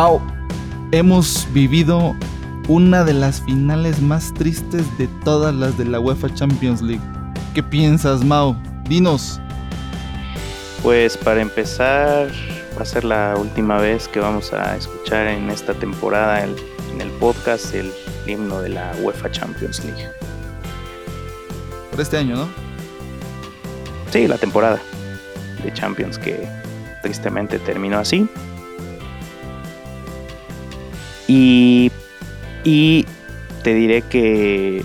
Mau, hemos vivido una de las finales más tristes de todas las de la UEFA Champions League. ¿Qué piensas, Mau? Dinos. Pues para empezar, va a ser la última vez que vamos a escuchar en esta temporada en el podcast el himno de la UEFA Champions League. Por este año, ¿no? Sí, la temporada de Champions que tristemente terminó así. Y, te diré que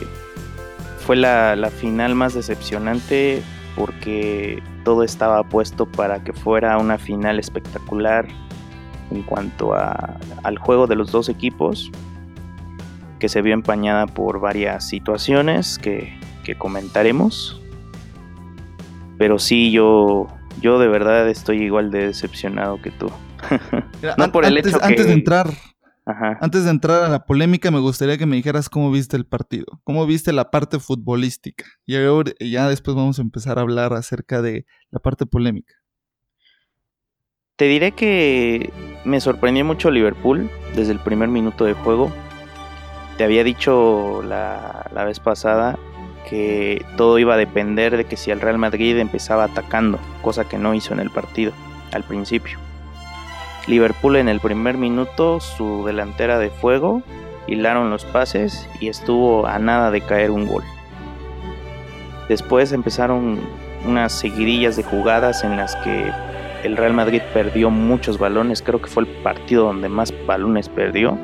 fue la, la final más decepcionante porque todo estaba puesto para que fuera una final espectacular en cuanto a, al juego de los dos equipos, que se vio empañada por varias situaciones que, que comentaremos. Pero sí, yo, yo de verdad estoy igual de decepcionado que tú. no por el hecho que... Antes de entrar antes de entrar a la polémica, me gustaría que me dijeras cómo viste el partido, cómo viste la parte futbolística. Y ahora, ya después vamos a empezar a hablar acerca de la parte polémica. Te diré que me sorprendió mucho Liverpool desde el primer minuto de juego. Te había dicho la, la vez pasada que todo iba a depender de que si el Real Madrid empezaba atacando, cosa que no hizo en el partido al principio. Liverpool en el primer minuto, su delantera de fuego, hilaron los pases y estuvo a nada de caer un gol. Después empezaron unas seguidillas de jugadas en las que el Real Madrid perdió muchos balones, creo que fue el partido donde más balones perdió.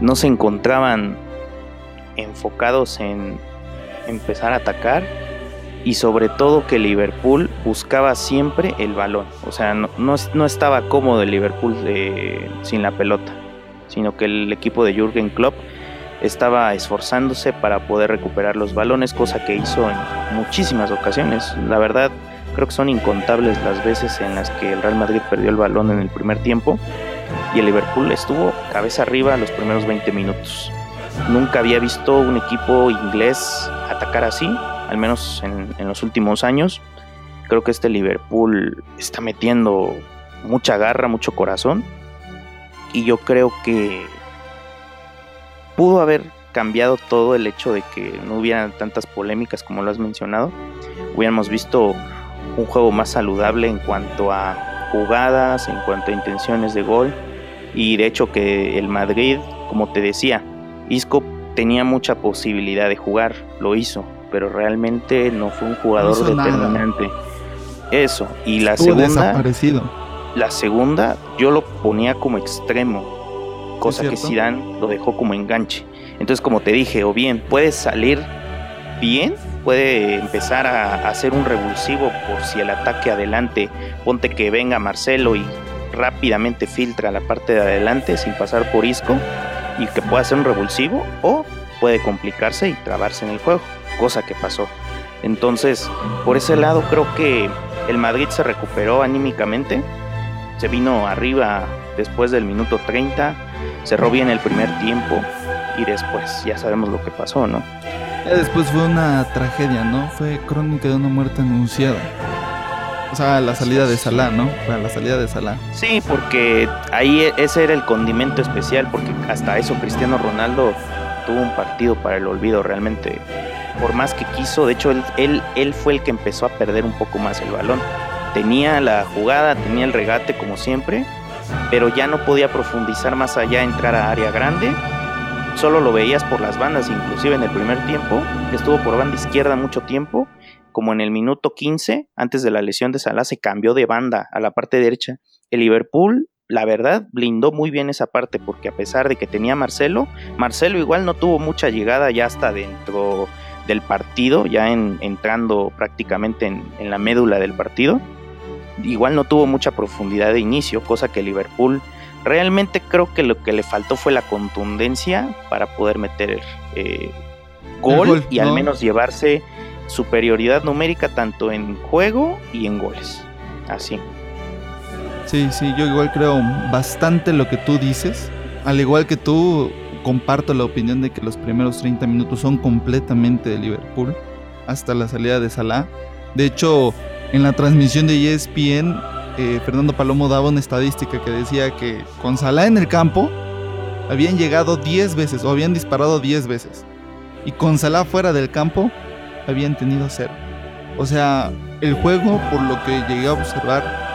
No se encontraban enfocados en empezar a atacar y sobre todo que Liverpool buscaba siempre el balón. O sea, no, no, estaba cómodo el Liverpool sin la pelota, sino que el equipo de Jürgen Klopp estaba esforzándose para poder recuperar los balones, cosa que hizo en muchísimas ocasiones. La verdad, creo que son incontables las veces en las que el Real Madrid perdió el balón en el primer tiempo y el Liverpool estuvo cabeza arriba los primeros 20 minutos. Nunca había visto un equipo inglés atacar así al menos en, los últimos años. Creo que este Liverpool está metiendo mucha garra, mucho corazón. Y yo creo que pudo haber cambiado todo el hecho de que no hubieran tantas polémicas como lo has mencionado. Hubiéramos visto un juego más saludable en cuanto a jugadas, en cuanto a intenciones de gol. Y de hecho que el Madrid, como te decía, Isco tenía mucha posibilidad de jugar, lo hizo pero realmente no fue un jugador determinante. Eso, y la segunda. La segunda, yo lo ponía como extremo, cosa que Zidane lo dejó como enganche. Entonces, como te dije, o bien puede salir bien, puede empezar a, hacer un revulsivo por si el ataque adelante, ponte que venga Marcelo y rápidamente filtra la parte de adelante sin pasar por Isco y que pueda hacer un revulsivo o puede complicarse y trabarse en el juego cosa que pasó. Entonces, por ese lado creo que el Madrid se recuperó anímicamente, se vino arriba después del minuto 30, cerró bien el primer tiempo y después ya sabemos lo que pasó, ¿no? después fue una tragedia, ¿no? Fue crónica de una muerte anunciada. O sea, la salida de Salah, ¿no? Para la salida de Salah. Sí, porque ahí e-, ese era el condimento especial, porque hasta eso Cristiano Ronaldo tuvo un partido para el olvido realmente por más que quiso, de hecho él, él, fue el que empezó a perder un poco más el balón. Tenía la jugada, tenía el regate como siempre, pero ya no podía profundizar más allá, entrar a área grande. Solo lo veías por las bandas, inclusive en el primer tiempo. Estuvo por banda izquierda mucho tiempo, como en el minuto 15, antes de la lesión de Salah, se cambió de banda a la parte derecha. El Liverpool la verdad blindó muy bien esa parte porque a pesar de que tenía Marcelo, Marcelo igual no tuvo mucha llegada ya hasta dentro del partido, ya en, entrando prácticamente en, la médula del partido. Igual no tuvo mucha profundidad de inicio, cosa que Liverpool realmente creo que lo que le faltó fue la contundencia para poder meter eh, gol, y al menos llevarse superioridad numérica tanto en juego y en goles. Así. Sí, sí, yo igual creo bastante lo que tú dices. Al igual que tú, comparto la opinión de que los primeros 30 minutos son completamente de Liverpool hasta la salida de Salah. De hecho, en la transmisión de ESPN eh, Fernando Palomo daba una estadística que decía que con Salah en el campo habían llegado 10 veces o habían disparado 10 veces. Y con Salah fuera del campo habían tenido cero. O sea, el juego, por lo que llegué a observar,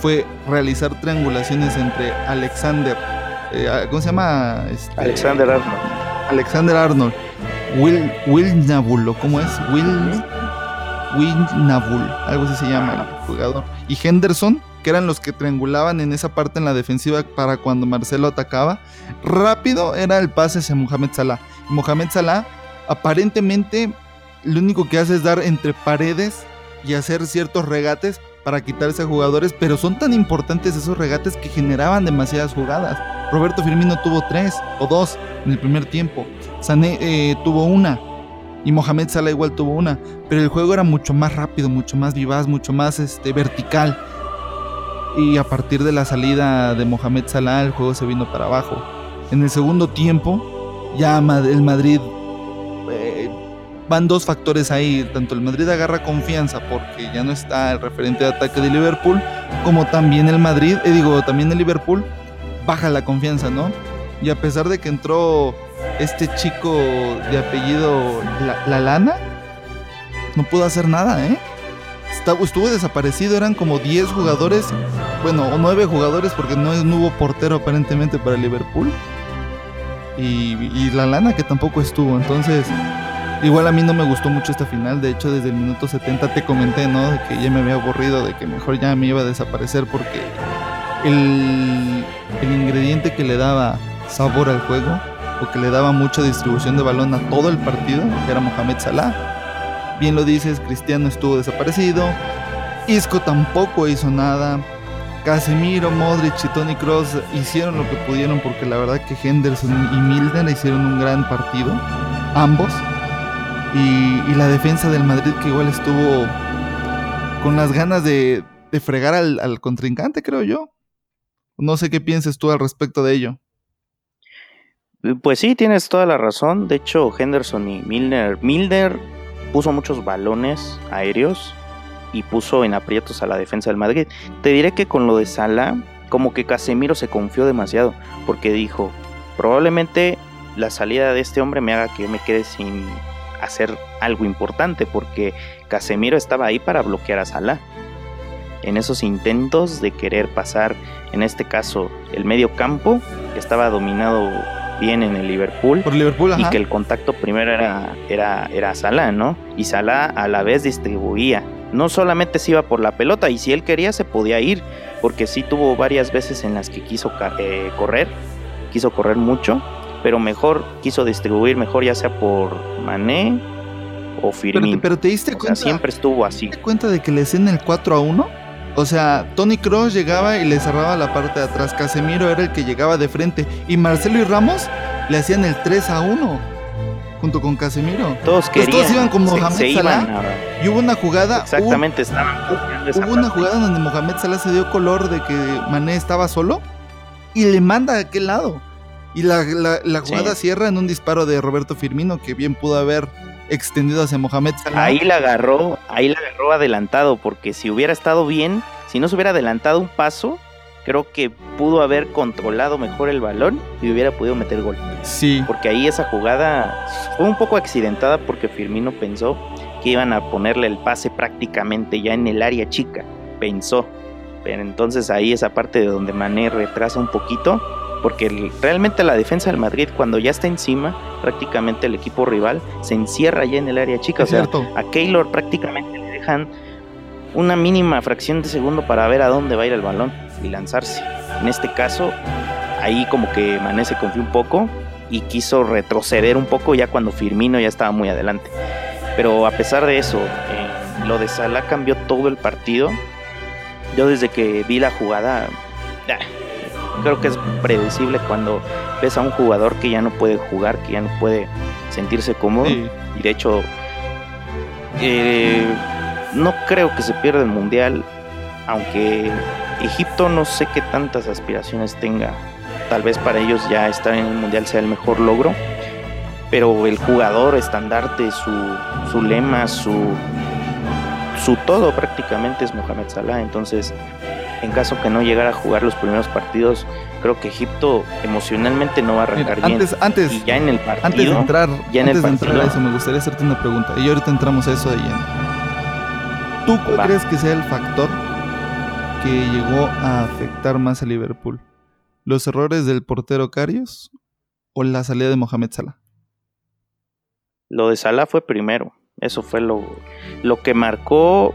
fue realizar triangulaciones entre Alexander, eh, ¿cómo se llama? Este, Alexander Arnold. Alexander Arnold, Will, Will Nabul, ¿cómo es? Will, Will Nabul, algo así se llama el jugador. Y Henderson, que eran los que triangulaban en esa parte en la defensiva para cuando Marcelo atacaba. Rápido era el pase hacia Mohamed Salah. Mohamed Salah aparentemente lo único que hace es dar entre paredes y hacer ciertos regates para quitarse a jugadores, pero son tan importantes esos regates que generaban demasiadas jugadas. Roberto Firmino tuvo tres o dos en el primer tiempo. Sané eh, tuvo una. Y Mohamed Salah igual tuvo una. Pero el juego era mucho más rápido, mucho más vivaz, mucho más este, vertical. Y a partir de la salida de Mohamed Salah, el juego se vino para abajo. En el segundo tiempo, ya el Madrid van dos factores ahí. Tanto el Madrid agarra confianza porque ya no está el referente de ataque de Liverpool, como también el Madrid, eh, digo, también el Liverpool baja la confianza, ¿no? Y a pesar de que entró este chico de apellido La, Lana, no pudo hacer nada, ¿eh? estuvo desaparecido, eran como 10 jugadores, bueno, o 9 jugadores porque no, no hubo portero aparentemente para Liverpool. Y, y la lana que tampoco estuvo, entonces Igual a mí no me gustó mucho esta final, de hecho desde el minuto 70 te comenté, ¿no? De que ya me había aburrido, de que mejor ya me iba a desaparecer porque el, el ingrediente que le daba sabor al juego o que le daba mucha distribución de balón a todo el partido, que era Mohamed Salah. Bien lo dices, Cristiano estuvo desaparecido, Isco tampoco hizo nada, Casemiro, Modric y Tony Cross hicieron lo que pudieron porque la verdad que Henderson y Milner hicieron un gran partido, ambos. Y, la defensa del Madrid que igual estuvo con las ganas de, fregar al, contrincante, creo yo. No sé qué piensas tú al respecto de ello. Pues sí, tienes toda la razón. De hecho, Henderson y Milner. Milner puso muchos balones aéreos y puso en aprietos a la defensa del Madrid. Te diré que con lo de Sala, como que Casemiro se confió demasiado, porque dijo, probablemente la salida de este hombre me haga que me quede sin hacer algo importante porque Casemiro estaba ahí para bloquear a Salah. En esos intentos de querer pasar, en este caso, el medio campo, que estaba dominado bien en el Liverpool. Por Liverpool, Y que el contacto primero era, era, era Salah, ¿no? Y Salah a la vez distribuía. No solamente se iba por la pelota, y si él quería se podía ir, porque sí tuvo varias veces en las que quiso eh, correr, quiso correr mucho, pero mejor quiso distribuir mejor ya sea por Mané o Firmino. Pero, te diste cuenta. siempre estuvo así. ¿Te cuenta de que le hacían el 4 a 1? O sea, Tony Cross llegaba y le cerraba la parte de atrás. Casemiro era el que llegaba de frente. Y Marcelo y Ramos le hacían el 3 a 1. Junto con Casemiro. Todos querían. todos iban con Mohamed Salah. y hubo una jugada. Exactamente, estaban. Hubo una jugada donde Mohamed Salah se dio color de que Mané estaba solo. Y le manda a aquel lado. Y la, jugada cierra en un disparo de Roberto Firmino que bien pudo haber extendido hacia Mohamed Salah. Ahí la agarró, ahí la agarró adelantado, porque si hubiera estado bien, si no se hubiera adelantado un paso, creo que pudo haber controlado mejor el balón y hubiera podido meter gol. Sí. Porque ahí esa jugada fue un poco accidentada porque Firmino pensó que iban a ponerle el pase prácticamente ya en el área chica. Pensó. Pero entonces ahí esa parte de donde Mané retrasa un poquito porque realmente la defensa del Madrid cuando ya está encima, prácticamente el equipo rival se encierra ya en el área chica, o sea, a Keylor prácticamente le dejan una mínima fracción de segundo para ver a dónde va a ir el balón y lanzarse. En este caso, ahí como que Mané se confió un poco y quiso retroceder un poco ya cuando Firmino ya estaba muy adelante. Pero a pesar de eso, eh, lo de Salah cambió todo el partido. Yo desde que vi la jugada, creo que es predecible cuando ves a un jugador que ya no puede jugar, que ya no puede sentirse cómodo. Y de hecho, eh, no creo que se pierda el mundial, aunque Egipto no sé qué tantas aspiraciones tenga. Tal vez para ellos ya estar en el mundial sea el mejor logro. Pero el jugador estandarte, su, su lema, su, su todo prácticamente es Mohamed Salah. Entonces, en caso que no llegara a jugar los primeros partidos, creo que Egipto emocionalmente no va a arrancar bien. Antes, y ya en el partido, antes de entrar, ya en el partido, a eso, me gustaría hacerte una pregunta. Y ahorita entramos a eso de lleno. ¿Tú cuál crees que sea el factor que llegó a afectar más a Liverpool? ¿Los errores del portero Carios o la salida de Mohamed Salah? Lo de Salah fue primero. Eso fue lo, lo que marcó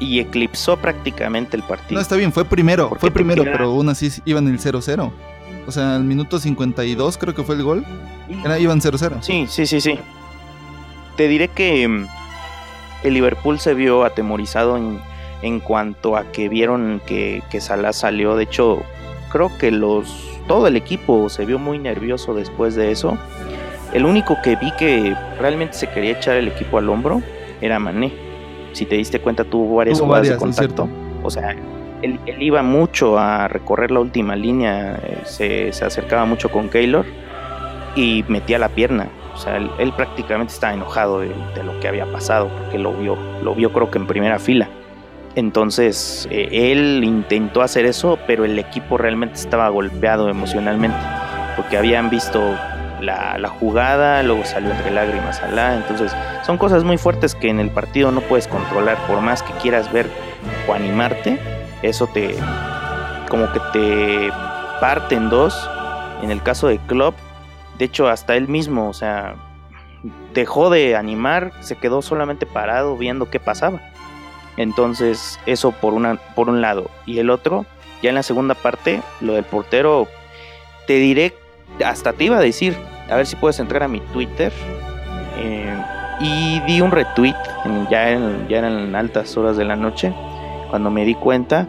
y eclipsó prácticamente el partido. No, está bien, fue primero, fue primero, pero aún así iban el 0-0. O sea, al minuto 52 creo que fue el gol. Era, iban 0-0. Sí, sí, sí, sí. Te diré que mm, el Liverpool se vio atemorizado en, en cuanto a que vieron que, que Salah salió. De hecho, creo que los todo el equipo se vio muy nervioso después de eso. El único que vi que realmente se quería echar el equipo al hombro era Mané. Si te diste cuenta, tuvo varias jugadas de contacto. O sea, él, iba mucho a recorrer la última línea, eh, se, acercaba mucho con Keylor y metía la pierna. O sea, él, prácticamente estaba enojado de, lo que había pasado, porque lo vio, lo vio creo que en primera fila. Entonces, eh, él intentó hacer eso, pero el equipo realmente estaba golpeado emocionalmente, porque habían visto la, jugada, luego salió entre lágrimas Alá. Entonces, son cosas muy fuertes que en el partido no puedes controlar, por más que quieras ver o animarte, eso te como que te parte en dos. En el caso de Klopp, de hecho, hasta él mismo, o sea, dejó de animar, se quedó solamente parado viendo qué pasaba. Entonces, eso por, una, por un lado. Y el otro, ya en la segunda parte, lo del portero, te diré, hasta te iba a decir, a ver si puedes entrar a mi Twitter. Eh, y di un retweet, ya, en, ya eran altas horas de la noche, cuando me di cuenta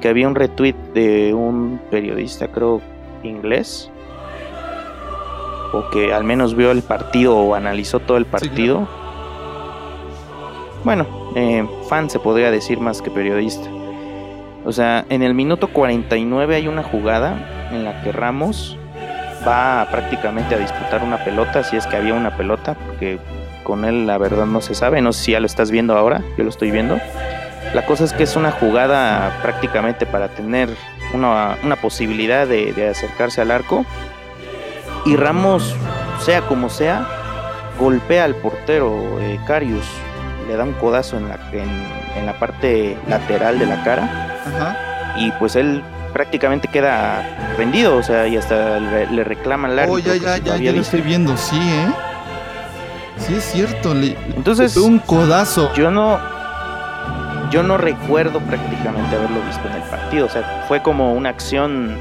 que había un retweet de un periodista, creo, inglés, o que al menos vio el partido o analizó todo el partido. Bueno, eh, fan se podría decir más que periodista. O sea, en el minuto 49 hay una jugada en la que Ramos va prácticamente a disputar una pelota, si es que había una pelota, porque con él la verdad no se sabe, no sé si ya lo estás viendo ahora, yo lo estoy viendo. La cosa es que es una jugada prácticamente para tener una, posibilidad de, acercarse al arco. Y Ramos, sea como sea, golpea al portero eh, Carius, le da un codazo en la, en, la parte lateral de la cara. Y pues él prácticamente queda rendido, o sea, y hasta le, reclaman la Oh, ya, ya, ya, ya lo estoy viendo, sí, ¿eh? Sí, es cierto. Le, Entonces, un codazo. Yo no. Yo no recuerdo prácticamente haberlo visto en el partido. O sea, fue como una acción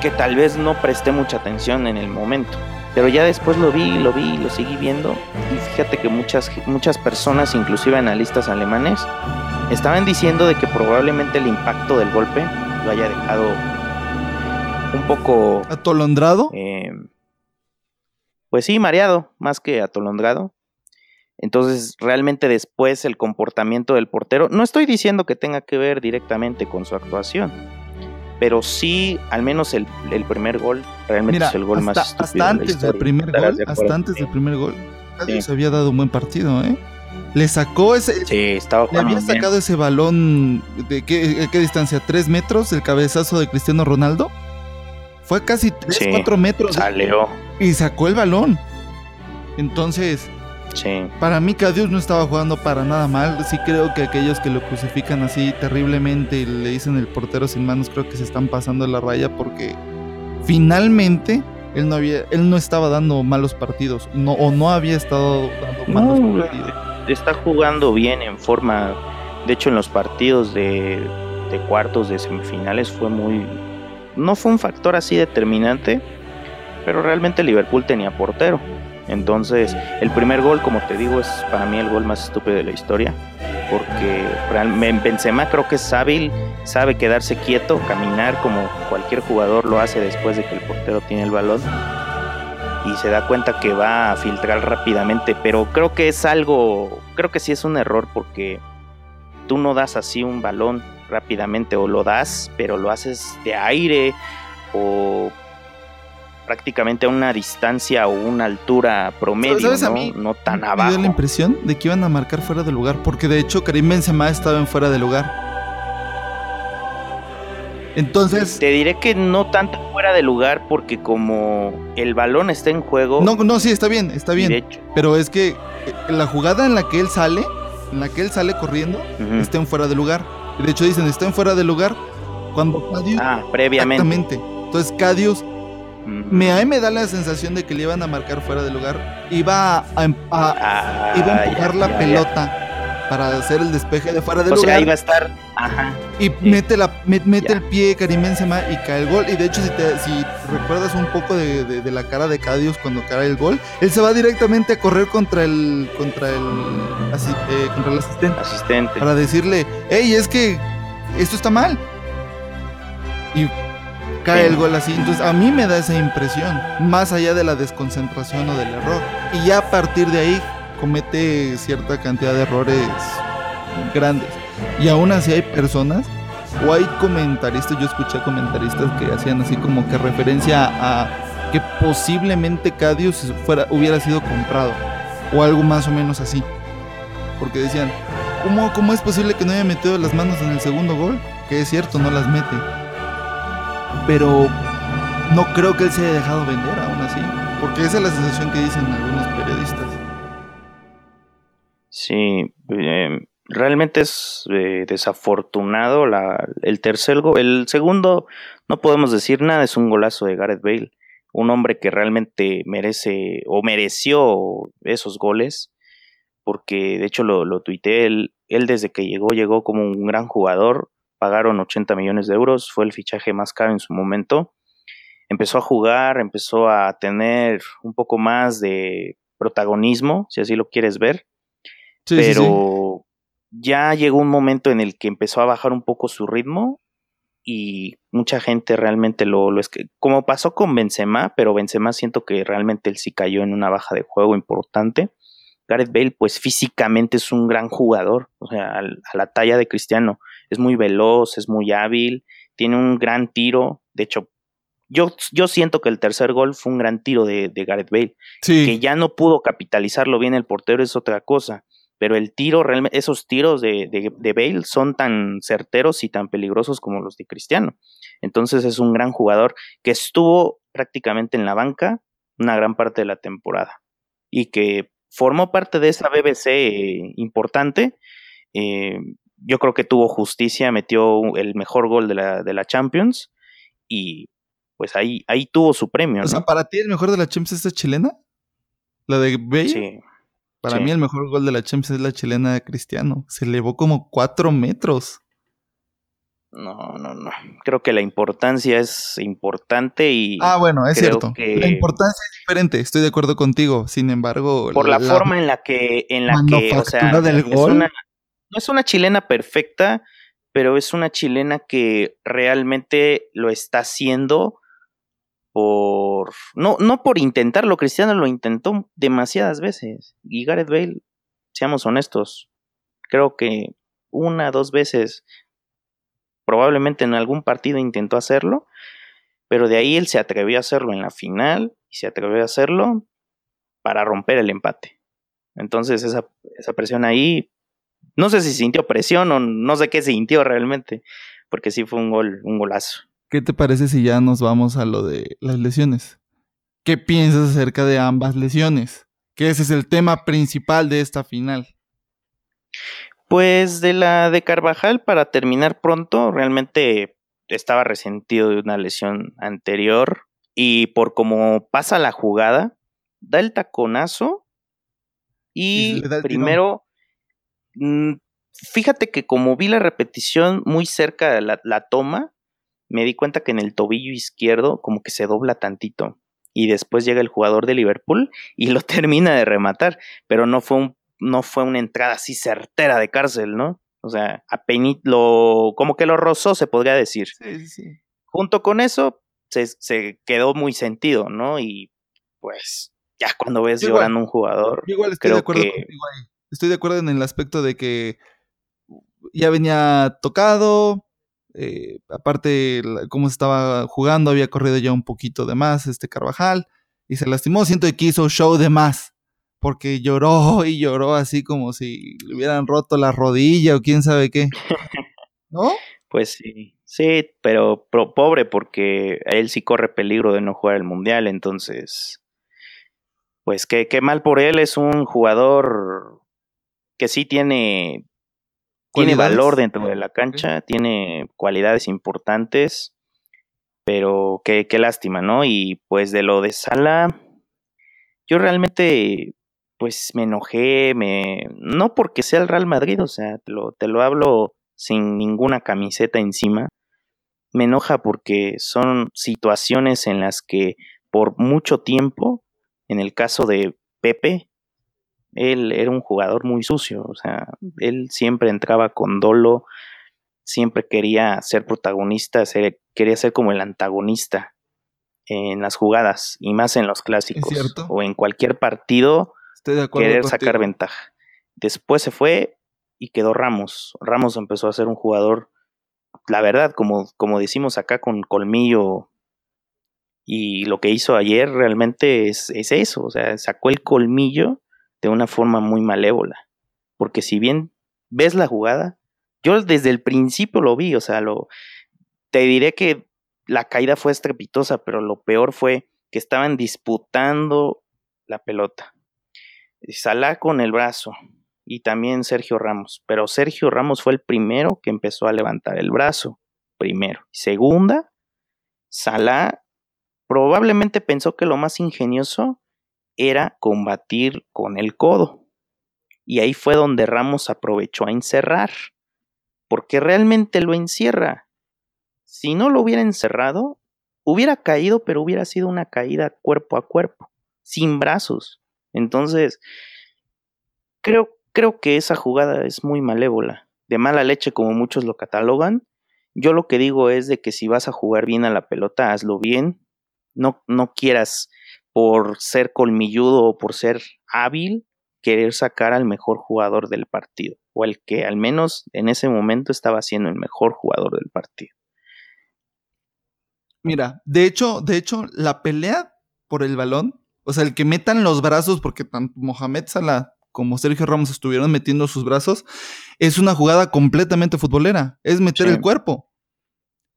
que tal vez no presté mucha atención en el momento. Pero ya después lo vi, lo vi, lo seguí viendo. Y fíjate que muchas, muchas personas, inclusive analistas alemanes, estaban diciendo de que probablemente el impacto del golpe lo haya dejado un poco... ¿Atolondrado? Eh, pues sí, mareado, más que atolondrado. Entonces, realmente después el comportamiento del portero, no estoy diciendo que tenga que ver directamente con su actuación, pero sí, al menos el, primer gol, realmente es el gol más estúpido hasta antes del primer gol, hasta antes del primer gol, se había dado un buen partido, ¿eh? Le sacó ese. Sí, estaba Le había sacado ese balón. ¿De qué, qué, distancia? ¿Tres metros? El cabezazo de Cristiano Ronaldo. Fue casi 3, 4 metros. Salió. Y sacó el balón. Entonces. Sí. Para mí, Cadius no estaba jugando para nada mal. Sí, creo que aquellos que lo crucifican así terriblemente y le dicen el portero sin manos, creo que se están pasando la raya porque finalmente él no había, él no estaba dando malos partidos, no, o no había estado dando malos partidos está jugando bien en forma. De hecho, en los partidos de, cuartos, de semifinales, fue muy. No fue un factor así determinante, pero realmente Liverpool tenía portero. Entonces, el primer gol, como te digo, es para mí el gol más estúpido de la historia. Porque Benzema creo que es hábil, sabe quedarse quieto, caminar como cualquier jugador lo hace después de que el portero tiene el balón y se da cuenta que va a filtrar rápidamente, pero creo que es algo, creo que sí es un error porque tú no das así un balón rápidamente o lo das, pero lo haces de aire o prácticamente a una distancia o una altura promedio, ¿no? no tan abajo. Me dio la impresión de que iban a marcar fuera de lugar, porque de hecho Karim Benzema estaba en fuera de lugar. Entonces. Te diré que no tanto fuera de lugar, porque como el balón está en juego. No, no, sí, está bien, está bien. Pero es que eh, la jugada en la que él sale, en la que él sale corriendo, está en fuera de lugar. De hecho, dicen, está en fuera de lugar cuando Cadius. Ah, previamente. Exactamente. Entonces, Cadius. Me, a mí me da la sensación de que le iban a marcar fuera de lugar. Iba a, a, ah, iba a empujar la pelota para hacer el despeje de fuera del o lugar. Sea, iba a estar. Ajá. Y mete, la, mete el pie Karim Benzema y cae el gol. Y de hecho, si, te, si recuerdas un poco de, la cara de Cadius cuando cae el gol, él se va directamente a correr contra el contra el, eh, contra el asistente. Asistente. Para decirle, hey, es que esto está mal. Y cae el gol así. Entonces a mí me da esa impresión, más allá de la desconcentración o del error. Y ya a partir de ahí comete cierta cantidad de errores grandes. Y aún así hay personas, o hay comentaristas, yo escuché comentaristas que hacían así como que referencia a que posiblemente Cadius fuera, hubiera sido comprado, o algo más o menos así. Porque decían, ¿cómo, ¿cómo es posible que no haya metido las manos en el segundo gol? Que es cierto, no las mete. Pero no creo que él se haya dejado vender aún así. Porque esa es la sensación que dicen algunos periodistas. Sí, eh, realmente es eh, desafortunado la, el tercer gol. El segundo, no podemos decir nada, es un golazo de Gareth Bale. Un hombre que realmente merece o mereció esos goles, porque de hecho lo, lo tuiteé, él, él desde que llegó, llegó como un gran jugador, pagaron 80 millones de euros, fue el fichaje más caro en su momento. Empezó a jugar, empezó a tener un poco más de protagonismo, si así lo quieres ver pero ya llegó un momento en el que empezó a bajar un poco su ritmo y mucha gente realmente lo, lo es que como pasó con Benzema, pero Benzema siento que realmente él sí cayó en una baja de juego importante. Gareth Bale, pues físicamente es un gran jugador, o sea, a, la talla de Cristiano. Es muy veloz, es muy hábil, tiene un gran tiro. De hecho, yo, yo siento que el tercer gol fue un gran tiro de, de Gareth Bale. Que ya no pudo capitalizarlo bien el portero es otra cosa pero el tiro, realmente, esos tiros de, de, Bale son tan certeros y tan peligrosos como los de Cristiano. Entonces es un gran jugador que estuvo prácticamente en la banca una gran parte de la temporada y que formó parte de esa BBC importante. Eh, yo creo que tuvo justicia, metió el mejor gol de la, de la Champions y pues ahí, ahí tuvo su premio. O sea, ¿para ti el mejor de la Champions es esta chilena? ¿La de Bale? Sí. Para mí el mejor gol de la Champions es la chilena de Cristiano. Se elevó como cuatro metros. No, no, no. Creo que la importancia es importante y. Ah, bueno, es cierto. La importancia es diferente, estoy de acuerdo contigo. Sin embargo. Por la, forma en la que. En la que o sea, del gol. no es una chilena perfecta, pero es una chilena que realmente lo está haciendo por no no por intentarlo, Cristiano lo intentó demasiadas veces y Gareth Bale, seamos honestos, creo que una dos veces probablemente en algún partido intentó hacerlo, pero de ahí él se atrevió a hacerlo en la final y se atrevió a hacerlo para romper el empate. Entonces esa, esa presión ahí, no sé si sintió presión o no sé qué sintió realmente, porque sí fue un gol, un golazo. ¿Qué te parece si ya nos vamos a lo de las lesiones? ¿Qué piensas acerca de ambas lesiones? Que ese es el tema principal de esta final. Pues de la de Carvajal, para terminar pronto, realmente estaba resentido de una lesión anterior y por cómo pasa la jugada, da el taconazo y, primero, mm, fíjate que como vi la repetición muy cerca de la toma, me di cuenta que en el tobillo izquierdo como que se dobla tantito y después llega el jugador de Liverpool y lo termina de rematar, pero no fue un no fue una entrada así certera de cárcel, ¿no? O sea, apenas lo como que lo rozó se podría decir. Sí, sí. Junto con eso se, se quedó muy sentido, ¿no? Y pues ya cuando ves llorando un jugador, igual estoy de acuerdo Estoy de acuerdo en el aspecto de que ya venía tocado, eh, aparte, cómo estaba jugando, había corrido ya un poquito de más este Carvajal y se lastimó. Siento que hizo show de más porque lloró y lloró así como si le hubieran roto la rodilla o quién sabe qué. ¿No? Pues sí, Sí, pero pobre porque él sí corre peligro de no jugar el mundial, entonces, pues qué, qué mal por él, es un jugador que sí tiene, tiene valor dentro de la cancha, tiene cualidades importantes, pero qué, qué lástima, ¿no? Y pues de lo de Sala, yo realmente pues me enojé, me no porque sea el Real Madrid, o sea, te lo, te lo hablo sin ninguna camiseta encima, me enoja porque son situaciones en las que por mucho tiempo, en el caso de Pepe, él era un jugador muy sucio, o sea, él siempre entraba con dolo, siempre quería ser protagonista, quería ser como el antagonista en las jugadas y más en los clásicos o en cualquier partido querer sacar ventaja. Después se fue y quedó Ramos. Ramos empezó a ser un jugador la verdad, como, como decimos acá con colmillo, y lo que hizo ayer realmente es, es, eso, o sea, sacó el colmillo de una forma muy malévola. Porque si bien ves la jugada, yo desde el principio lo vi, o sea, lo, te diré que la caída fue estrepitosa, pero lo peor fue que estaban disputando la pelota. Salah con el brazo, y también Sergio Ramos. Pero Sergio Ramos fue el primero que empezó a levantar el brazo. Primero. Segunda, Salah probablemente pensó que lo más ingenioso era combatir con el codo. Y ahí fue donde Ramos aprovechó a encerrar. Porque realmente lo encierra. Si no lo hubiera encerrado, hubiera caído, pero hubiera sido una caída cuerpo a cuerpo, sin brazos. Entonces, creo Creo que esa jugada es muy malévola, de mala leche como muchos lo catalogan. Yo lo que digo es de que si vas a jugar bien a la pelota, hazlo bien. No, no quieras por ser colmilludo o por ser hábil querer sacar al mejor jugador del partido o el que al menos en ese momento estaba siendo el mejor jugador del partido. Mira, de hecho, de hecho, la pelea por el balón, o sea, el que metan los brazos, porque tanto Mohamed Salah como Sergio Ramos estuvieron metiendo sus brazos, es una jugada completamente futbolera, es meter el cuerpo.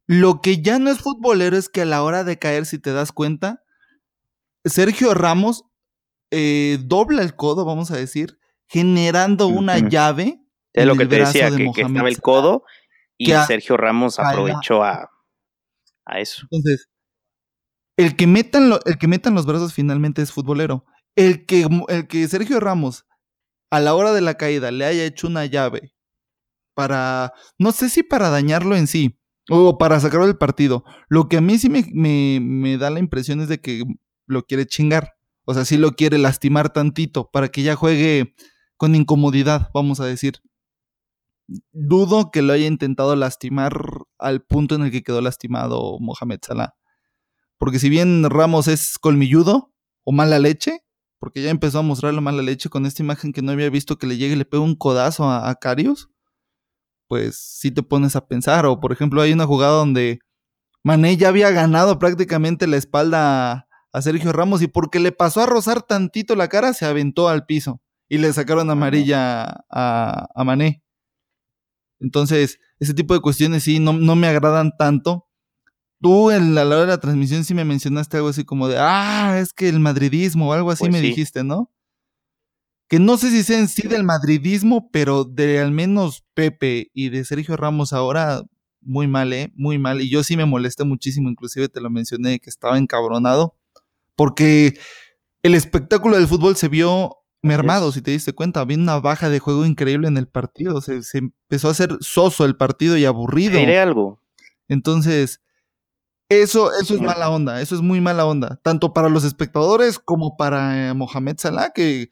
Lo que ya no es futbolero es que a la hora de caer, si te das cuenta, Sergio Ramos eh, dobla el codo, vamos a decir, generando una llave. Es lo que te decía, que, estaba el codo y Sergio Ramos aprovechó a, a, eso. Entonces, el que, metan el que metan los brazos finalmente es futbolero. El que, el que Sergio Ramos a la hora de la caída le haya hecho una llave para, no sé si para dañarlo en sí o para sacarlo del partido. Lo que a mí sí me, da la impresión es de que lo quiere chingar. O sea, sí lo quiere lastimar tantito para que ya juegue con incomodidad, vamos a decir. Dudo que lo haya intentado lastimar al punto en el que quedó lastimado Mohamed Salah. Porque si bien Ramos es colmilludo o mala leche, porque ya empezó a mostrarle mala leche con esta imagen que no había visto que le llegue y le pega un codazo a, Carius, pues sí te pones a pensar. O por ejemplo, hay una jugada donde Mané ya había ganado prácticamente la espalda a, Sergio Ramos y porque le pasó a rozar tantito la cara, se aventó al piso y le sacaron amarilla a, a Mané. Entonces, ese tipo de cuestiones sí no, no me agradan tanto Tú en la, hora de la transmisión sí me mencionaste algo así como de, ah, es que el madridismo o algo así pues me dijiste, ¿no? Que no sé si sea en sí del madridismo, pero de al menos Pepe y de Sergio Ramos ahora, muy mal, ¿eh? Muy mal. Y yo sí me molesté muchísimo, inclusive te lo mencioné, que estaba encabronado, porque el espectáculo del fútbol se vio mermado, si te diste cuenta. Había una baja de juego increíble en el partido. Se, se empezó a hacer soso el partido y aburrido. Diré algo. Entonces, eso, eso es mala onda, eso es muy mala onda, tanto para los espectadores como para eh, Mohamed Salah, que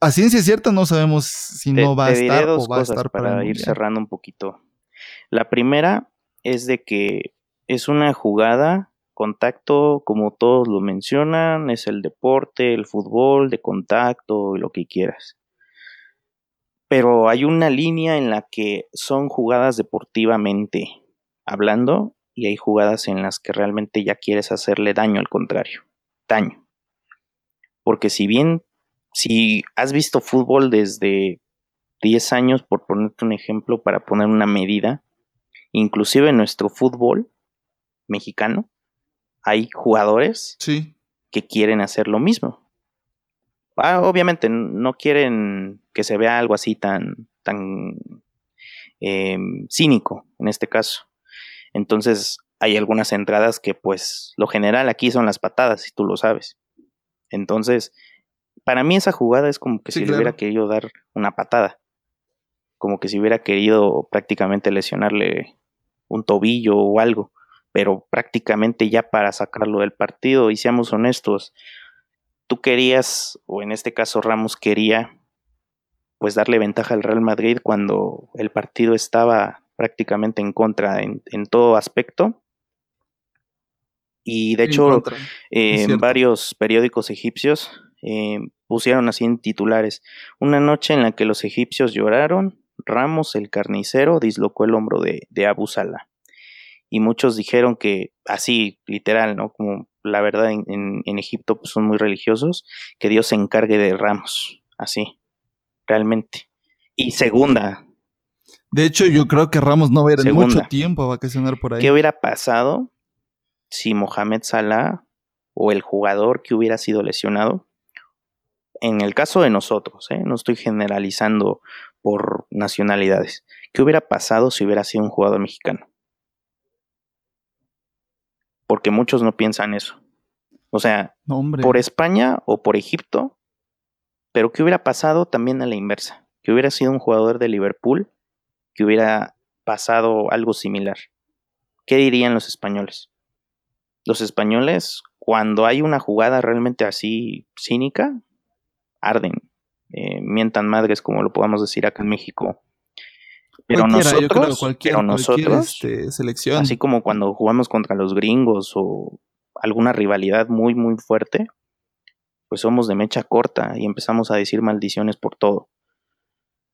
a ciencia cierta no sabemos si no va a estar o va a estar para, ir cerrando un poquito. La primera es de que es una jugada, contacto, como todos lo mencionan, es el deporte, el fútbol, de contacto, lo que quieras. Pero hay una línea en la que son jugadas deportivamente hablando y hay jugadas en las que realmente ya quieres hacerle daño al contrario, daño. Porque si bien, si has visto fútbol desde 10 años, por ponerte un ejemplo, para poner una medida, inclusive nuestro fútbol mexicano, hay jugadores que quieren hacer lo mismo. Ah, obviamente no quieren que se vea algo así tan, tan em, cínico en este caso. Entonces hay algunas entradas que pues lo general aquí son las patadas, si tú lo sabes. Entonces, para mí esa jugada es como que si le hubiera querido dar una patada. Como que si hubiera querido prácticamente lesionarle un tobillo o algo. Pero prácticamente ya para sacarlo del partido, y seamos honestos, tú querías, o en este caso Ramos quería, pues darle ventaja al Real Madrid cuando el partido estaba prácticamente en contra en, todo aspecto. Y de hecho, en varios periódicos egipcios eh, pusieron así en titulares, una noche en la que los egipcios lloraron, Ramos, el carnicero, dislocó el hombro de, de Abu Salah. Y muchos dijeron que, así, literal, ¿no? Como la verdad en, en, Egipto pues, son muy religiosos, que Dios se encargue de Ramos, así, realmente. Y segunda. De hecho, yo creo que Ramos no va a ir en mucho tiempo a vacacionar por ahí. ¿Qué hubiera pasado si Mohamed Salah o el jugador que hubiera sido lesionado en el caso de nosotros, ¿eh? no estoy generalizando por nacionalidades, ¿qué hubiera pasado si hubiera sido un jugador mexicano? Porque muchos no piensan eso. O sea, por España o por Egipto, pero ¿qué hubiera pasado también a la inversa? Que hubiera sido un jugador de Liverpool, que hubiera pasado algo similar. ¿Qué dirían los españoles? Los españoles, cuando hay una jugada realmente así cínica, arden, eh, mientan madres, como lo podamos decir acá en México. Pero nosotros, pero nosotros este, selección. así como cuando jugamos contra los gringos o alguna rivalidad muy, muy fuerte, pues somos de mecha corta y empezamos a decir maldiciones por todo.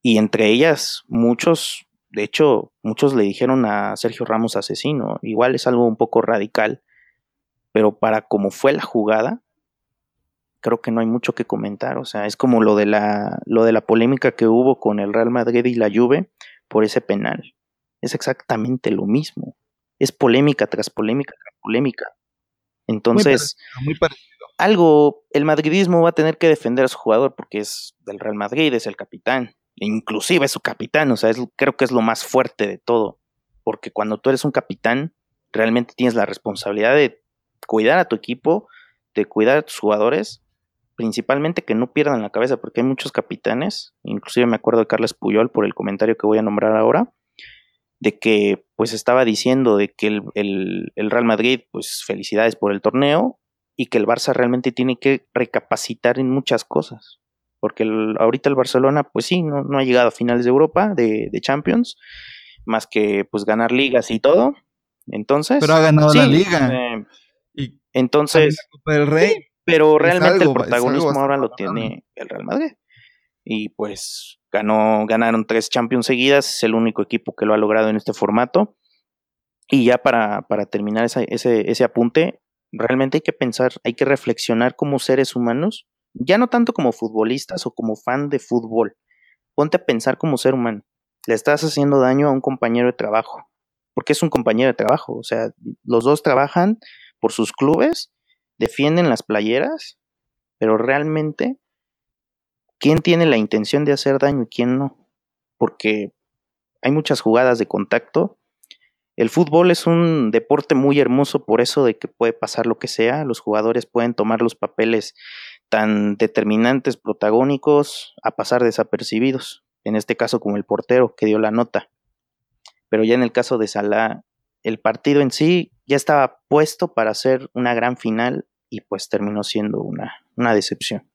Y entre ellas, muchos, de hecho, muchos le dijeron a Sergio Ramos asesino. Igual es algo un poco radical, pero para como fue la jugada, creo que no hay mucho que comentar. O sea, es como lo de la, lo de la polémica que hubo con el Real Madrid y la Juve por ese penal. Es exactamente lo mismo. Es polémica tras polémica tras polémica. Entonces, muy parecido, algo, el madridismo va a tener que defender a su jugador porque es del Real Madrid, es el capitán. Inclusive es su capitán, o sea, creo que es lo más fuerte de todo. Porque cuando tú eres un capitán, realmente tienes la responsabilidad de cuidar a tu equipo, de cuidar a tus jugadores principalmente que no pierdan la cabeza, porque hay muchos capitanes, inclusive me acuerdo de Carles Puyol por el comentario que voy a nombrar ahora, de que pues estaba diciendo de que el, Real Madrid, pues felicidades por el torneo, y que el Barça realmente tiene que recapacitar en muchas cosas, porque ahorita el Barcelona, pues sí, no, no, ha llegado a finales de Europa, de, Champions, más que pues ganar ligas y todo, entonces... Pero ha ganado la liga. Eh, y entonces... El Rey. Pero realmente el protagonismo ahora lo tiene el Real Madrid. Y pues ganó, ganaron tres Champions seguidas, es el único equipo que lo ha logrado en este formato. Y ya para, para terminar ese, ese apunte, realmente hay que pensar, hay que reflexionar como seres humanos, ya no tanto como futbolistas o como fan de fútbol. Ponte a pensar como ser humano. Le estás haciendo daño a un compañero de trabajo, porque es un compañero de trabajo, o sea, los dos trabajan por sus clubes defienden las playeras, pero realmente, ¿quién tiene la intención de hacer daño y quién no? Porque hay muchas jugadas de contacto. El fútbol es un deporte muy hermoso por eso de que puede pasar lo que sea, los jugadores pueden tomar los papeles tan determinantes, protagónicos, a pasar desapercibidos, en este caso como el portero que dio la nota. Pero ya en el caso de Salah, el partido en sí ya estaba puesto para ser una gran final y pues terminó siendo una, una decepción.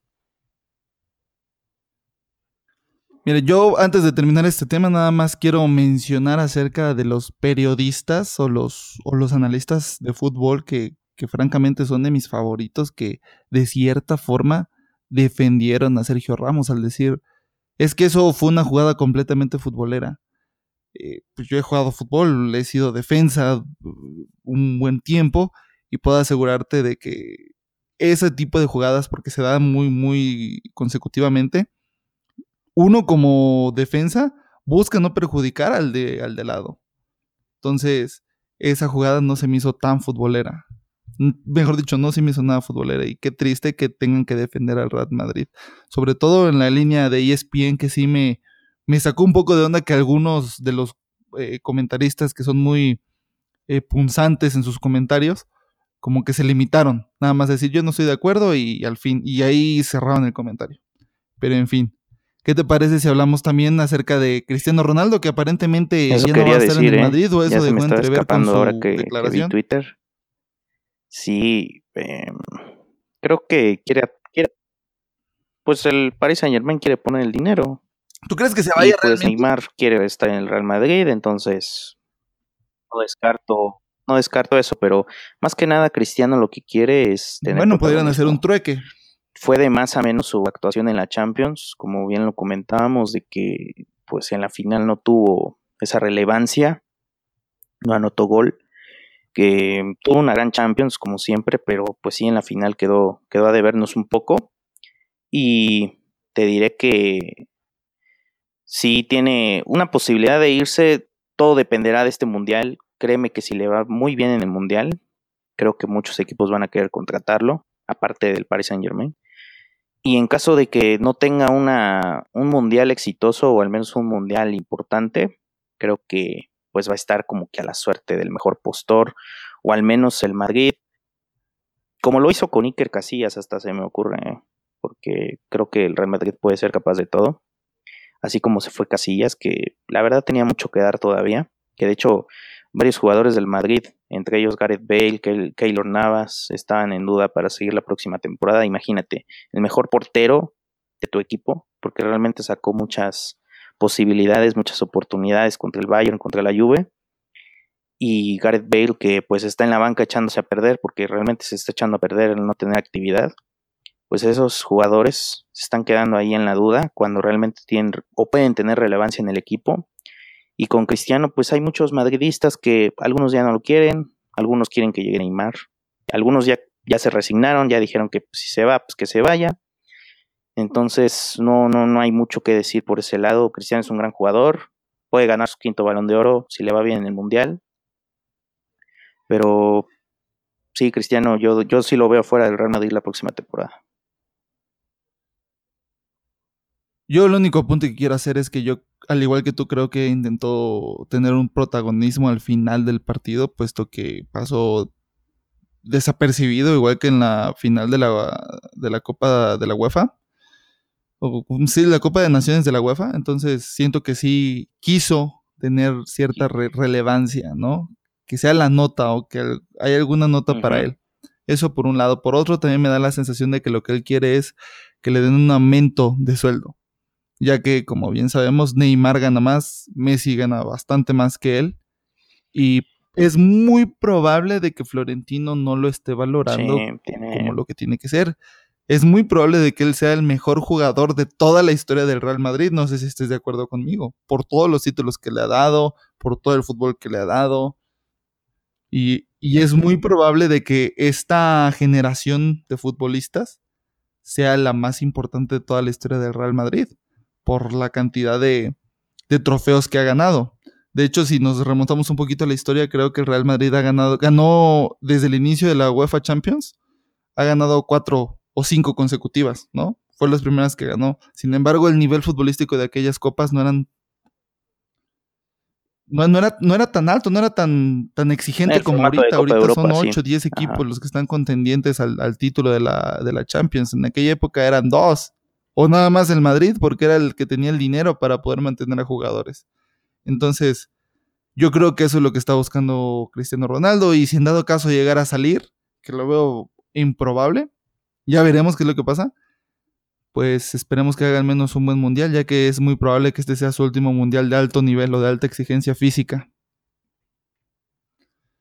Mire, yo antes de terminar este tema nada más quiero mencionar acerca de los periodistas o los, o los analistas de fútbol que, que francamente son de mis favoritos, que de cierta forma defendieron a Sergio Ramos al decir, es que eso fue una jugada completamente futbolera. Eh, pues yo he jugado fútbol, he sido defensa uh, un buen tiempo y puedo asegurarte de que ese tipo de jugadas, porque se dan muy, muy consecutivamente, uno como defensa busca no perjudicar al de, al de lado. Entonces, esa jugada no se me hizo tan futbolera. Mejor dicho, no se me hizo nada futbolera. Y qué triste que tengan que defender al Real Madrid. Sobre todo en la línea de ESPN, que sí me, me sacó un poco de onda que algunos de los eh, comentaristas que son muy eh, punzantes en sus comentarios, como que se limitaron. Nada más decir, yo no estoy de acuerdo y al fin, y ahí cerraron el comentario. Pero en fin. ¿Qué te parece si hablamos también acerca de Cristiano Ronaldo, que aparentemente ya no va a estar en el ¿eh? Madrid, o eso dejó entrever con su ahora que, declaración? Twitter. Sí, em, creo que quiere, quiere, pues el Paris Saint Germain quiere poner el dinero. ¿Tú crees que se vaya y pues Neymar quiere estar en el Real Madrid, entonces no descarto, no descarto eso, pero más que nada Cristiano lo que quiere es tener Bueno, podrían hacer un trueque fue de más a menos su actuación en la Champions, como bien lo comentábamos, de que pues en la final no tuvo esa relevancia, no anotó gol, que tuvo una gran Champions como siempre, pero pues sí en la final quedó, quedó a debernos un poco. Y te diré que sí tiene una posibilidad de irse, todo dependerá de este mundial. Créeme que si le va muy bien en el mundial, creo que muchos equipos van a querer contratarlo, aparte del Paris Saint Germain. Y en caso de que no tenga una, un mundial exitoso o al menos un mundial importante, creo que pues va a estar como que a la suerte del mejor postor o al menos el Madrid, como lo hizo con Iker Casillas hasta se me ocurre, ¿eh? porque creo que el Real Madrid puede ser capaz de todo, así como se fue Casillas, que la verdad tenía mucho que dar todavía, que de hecho varios jugadores del Madrid entre ellos Gareth Bale, Keylor Navas, estaban en duda para seguir la próxima temporada. Imagínate, el mejor portero de tu equipo, porque realmente sacó muchas posibilidades, muchas oportunidades contra el Bayern, contra la Juve. Y Gareth Bale, que pues está en la banca echándose a perder, porque realmente se está echando a perder el no tener actividad. Pues esos jugadores se están quedando ahí en la duda cuando realmente tienen o pueden tener relevancia en el equipo y con Cristiano, pues hay muchos madridistas que algunos ya no lo quieren, algunos quieren que llegue Neymar, algunos ya, ya se resignaron, ya dijeron que pues, si se va, pues que se vaya. Entonces, no, no, no hay mucho que decir por ese lado. Cristiano es un gran jugador, puede ganar su quinto balón de oro si le va bien en el Mundial. Pero sí, Cristiano, yo, yo sí lo veo fuera del Real Madrid la próxima temporada. Yo el único punto que quiero hacer es que yo al igual que tú, creo que intentó tener un protagonismo al final del partido, puesto que pasó desapercibido, igual que en la final de la, de la Copa de la UEFA. O, sí, la Copa de Naciones de la UEFA. Entonces siento que sí quiso tener cierta relevancia, ¿no? Que sea la nota o que hay alguna nota para él. Eso por un lado. Por otro, también me da la sensación de que lo que él quiere es que le den un aumento de sueldo ya que como bien sabemos Neymar gana más, Messi gana bastante más que él y es muy probable de que Florentino no lo esté valorando como lo que tiene que ser. Es muy probable de que él sea el mejor jugador de toda la historia del Real Madrid, no sé si estés de acuerdo conmigo, por todos los títulos que le ha dado, por todo el fútbol que le ha dado. Y, y es muy probable de que esta generación de futbolistas sea la más importante de toda la historia del Real Madrid por la cantidad de, trofeos que ha ganado. De hecho, si nos remontamos un poquito a la historia, creo que el Real Madrid ha ganado, ganó desde el inicio de la UEFA Champions, ha ganado cuatro o cinco consecutivas, ¿no? Fue las primeras que ganó. Sin embargo, el nivel futbolístico de aquellas copas no eran no, era, no era tan alto, no era tan, tan exigente como ahorita. Ahorita son 8 o 10 equipos los que están contendientes al, al título de la, de la, Champions. En aquella época eran dos o nada más el Madrid porque era el que tenía el dinero para poder mantener a jugadores. Entonces, yo creo que eso es lo que está buscando Cristiano Ronaldo y si en dado caso llegara a salir, que lo veo improbable, ya veremos qué es lo que pasa. Pues esperemos que haga al menos un buen mundial, ya que es muy probable que este sea su último mundial de alto nivel o de alta exigencia física.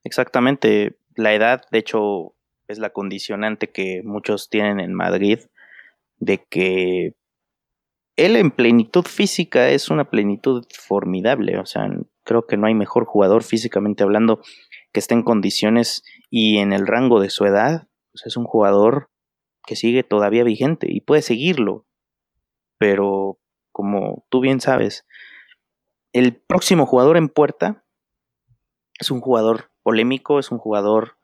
Exactamente, la edad, de hecho, es la condicionante que muchos tienen en Madrid de que él en plenitud física es una plenitud formidable, o sea, creo que no hay mejor jugador físicamente hablando que esté en condiciones y en el rango de su edad, es un jugador que sigue todavía vigente y puede seguirlo, pero como tú bien sabes, el próximo jugador en puerta es un jugador polémico, es un jugador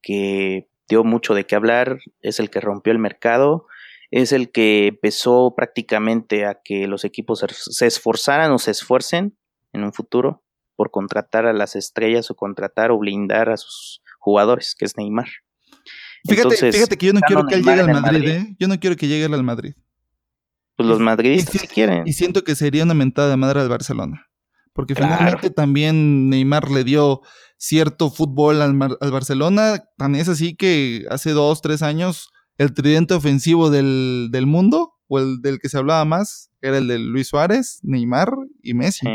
que dio mucho de qué hablar, es el que rompió el mercado, es el que empezó prácticamente a que los equipos se esforzaran o se esfuercen en un futuro por contratar a las estrellas o contratar o blindar a sus jugadores, que es Neymar. Fíjate, fíjate que yo no quiero que él llegue al Madrid, ¿eh? Yo no quiero que llegue al Madrid. Pues los madridistas si quieren. Y siento que sería una mentada de madre al Barcelona. Porque finalmente también Neymar le dio cierto fútbol al, Barcelona. Tan es así que hace dos, tres años el tridente ofensivo del, mundo, o el del que se hablaba más, era el de Luis Suárez, Neymar y Messi.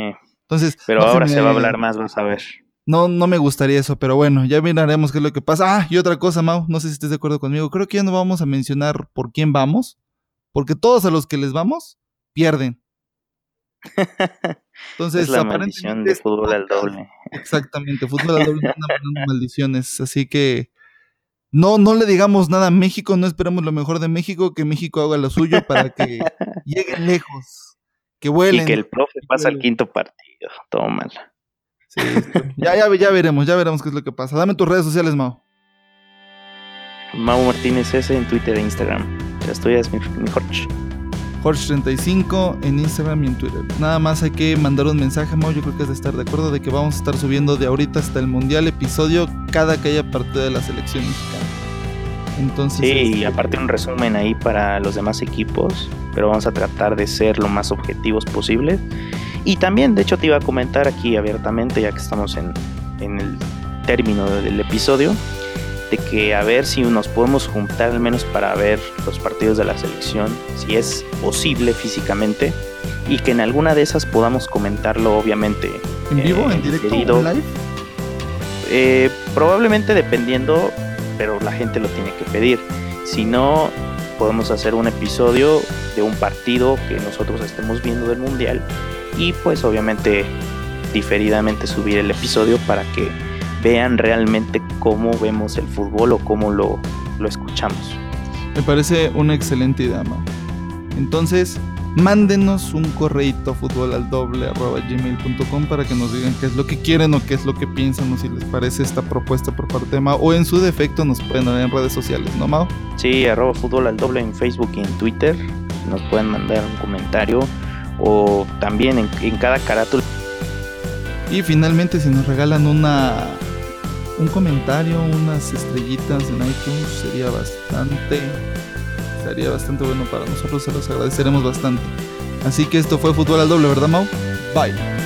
Entonces, pero ahora se, va a hablar más, vas a ver. No, no me gustaría eso, pero bueno, ya miraremos qué es lo que pasa. Ah, y otra cosa, Mau, no sé si estés de acuerdo conmigo. Creo que ya no vamos a mencionar por quién vamos, porque todos a los que les vamos pierden. Entonces, es la maldición de fútbol al doble. Exactamente, fútbol al doble anda maldiciones. Así que no, no le digamos nada a México, no esperamos lo mejor de México, que México haga lo suyo para que lleguen lejos, que vuelen. Y que el profe pase al quinto partido, mal. Sí, ya, ya, ya veremos, ya veremos qué es lo que pasa. Dame tus redes sociales, Mau. Mau Martínez S en Twitter e Instagram. Ya estoy, es mi, mi Jorge35 en Instagram y en Twitter. Nada más hay que mandar un mensaje, Mau. Yo creo que es de estar de acuerdo de que vamos a estar subiendo de ahorita hasta el Mundial episodio cada que haya partido de la selección mexicana. Entonces, sí, y este, aparte un resumen ahí para los demás equipos, pero vamos a tratar de ser lo más objetivos posible. Y también, de hecho, te iba a comentar aquí abiertamente, ya que estamos en, en el término del episodio, de que a ver si nos podemos juntar al menos para ver los partidos de la selección, si es posible físicamente, y que en alguna de esas podamos comentarlo obviamente. ¿En vivo? ¿En directo? ¿En live? Eh, probablemente dependiendo, pero la gente lo tiene que pedir. Si no, podemos hacer un episodio de un partido que nosotros estemos viendo del mundial y pues obviamente diferidamente subir el episodio para que vean realmente cómo vemos el fútbol o cómo lo, lo escuchamos. Me parece una excelente idea, Mau. Entonces, mándenos un correito a al doble gmail.com para que nos digan qué es lo que quieren o qué es lo que piensan o si les parece esta propuesta por parte de Mao o en su defecto nos pueden dar en redes sociales, ¿no Mao? Sí, arroba fútbol al doble en Facebook y en Twitter. Nos pueden mandar un comentario o también en, en cada carátula. Y finalmente si nos regalan una un comentario, unas estrellitas en iTunes sería bastante, sería bastante bueno para nosotros, se los agradeceremos bastante. Así que esto fue Fútbol al Doble, ¿verdad, Mau? Bye.